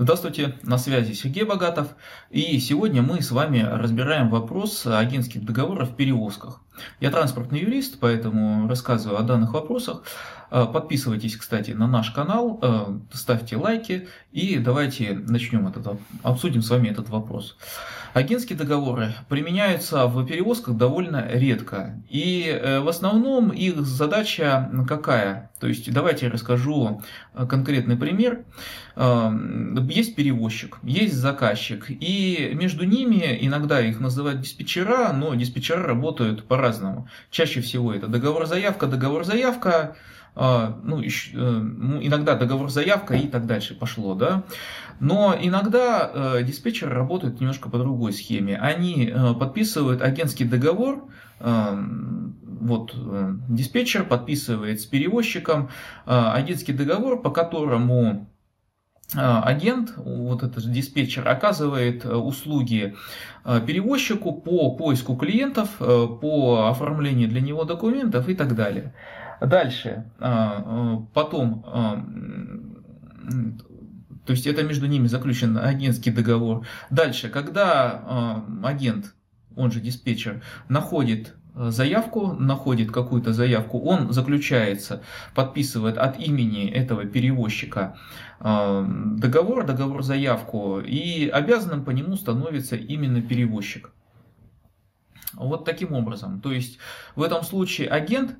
Здравствуйте, на связи Сергей Богатов, и сегодня мы с вами разбираем вопрос агентских договоров в перевозках. Я транспортный юрист, поэтому рассказываю о данных вопросах. Э, подписывайтесь, кстати, на наш канал, э, ставьте лайки и давайте начнем этот, обсудим с вами этот вопрос. Агентские договоры применяются в перевозках довольно редко. И э, в основном их задача какая? То есть давайте я расскажу конкретный пример. Есть перевозчик, есть заказчик. И между ними иногда их называют диспетчера, но диспетчера работают по-разному. Чаще всего это договор-заявка, договор-заявка, а, ну, э, ну, иногда договор заявка и так дальше пошло, да. Но иногда э, диспетчеры работают немножко по другой схеме. Они э, подписывают агентский договор, вот диспетчер подписывает с перевозчиком агентский договор, по которому агент, вот этот диспетчер, оказывает услуги перевозчику по поиску клиентов, по оформлению для него документов и так далее. Дальше, потом, то есть это между ними заключен агентский договор. Дальше, когда агент, он же диспетчер, находит заявку, находит какую-то заявку, он заключается, подписывает от имени этого перевозчика договор, договор-заявку, и обязанным по нему становится именно перевозчик. Вот таким образом. То есть в этом случае агент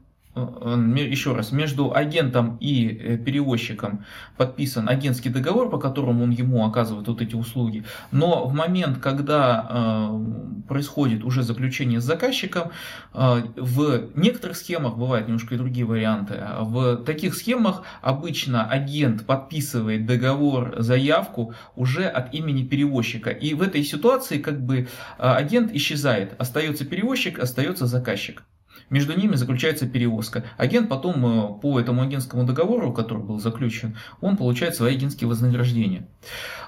еще раз, между агентом и э, перевозчиком подписан агентский договор, по которому он ему оказывает вот эти услуги. Но в момент, когда э, происходит уже заключение с заказчиком, э, в некоторых схемах бывают немножко и другие варианты. В таких схемах обычно агент подписывает договор, заявку уже от имени перевозчика. И в этой ситуации как бы агент исчезает. Остается перевозчик, остается заказчик. Между ними заключается перевозка. Агент потом э, по этому агентскому договору, который был заключен, он получает свои агентские вознаграждения.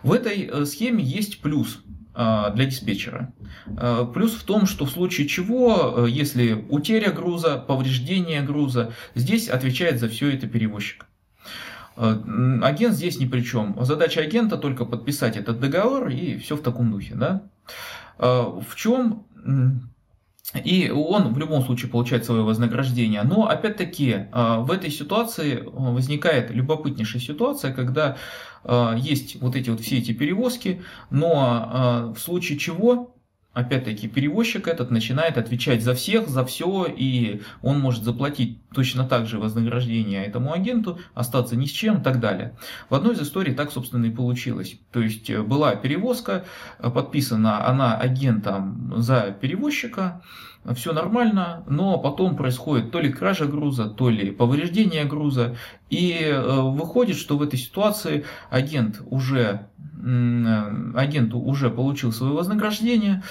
В этой э, схеме есть плюс э, для диспетчера. Плюс в том, что в случае чего, если утеря груза, повреждение груза, здесь отвечает за все это перевозчик. Агент здесь ни при чем. Задача агента только подписать этот договор и все в таком духе. Да? В чем и он в любом случае получает свое вознаграждение. Но опять-таки а, в этой ситуации а, возникает любопытнейшая ситуация, когда а, есть вот эти вот все эти перевозки, но в случае чего опять-таки, перевозчик этот начинает отвечать за всех, за все, и он может заплатить точно так же вознаграждение этому агенту, остаться ни с чем и так далее. В одной из историй так, собственно, и получилось. То есть э, была перевозка, э, подписана она агентом за перевозчика, все нормально, но потом происходит то ли кража груза, то ли повреждение груза, и э, выходит, что в этой ситуации агент уже, агент уже получил свое вознаграждение,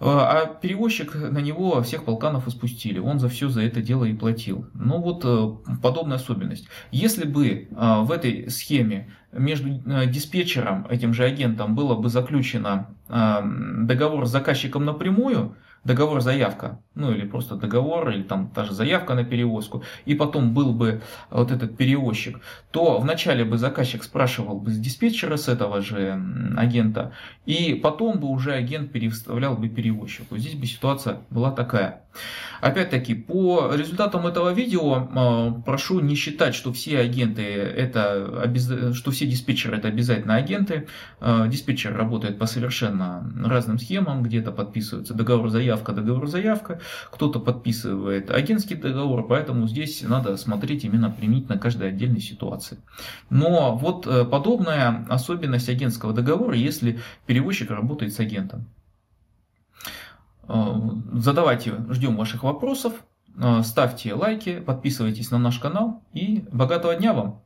э, а перевозчик на него всех полканов испустили. Он за все за это дело и платил. Ну вот э, подобная особенность. Если бы в этой схеме между диспетчером, этим же агентом, было бы заключено договор с заказчиком напрямую, договор-заявка, ну или просто договор, или там даже заявка на перевозку, и потом был бы вот этот перевозчик, то вначале бы заказчик спрашивал бы с диспетчера, с этого же агента, и потом бы уже агент переставлял бы перевозчику. Здесь бы ситуация была такая. Опять-таки, по результатам этого видео а, прошу не считать, что все агенты это что все диспетчеры это обязательно агенты. А, диспетчер работает по совершенно разным схемам, где-то подписывается договор-заявка, договор-заявка, кто-то подписывает агентский договор, поэтому здесь надо смотреть именно применительно каждой отдельной ситуации. Но вот э, подобная особенность агентского договора, если перевозчик работает с агентом. Э, задавайте, ждем ваших вопросов, э, ставьте лайки, подписывайтесь на наш канал и богатого дня вам!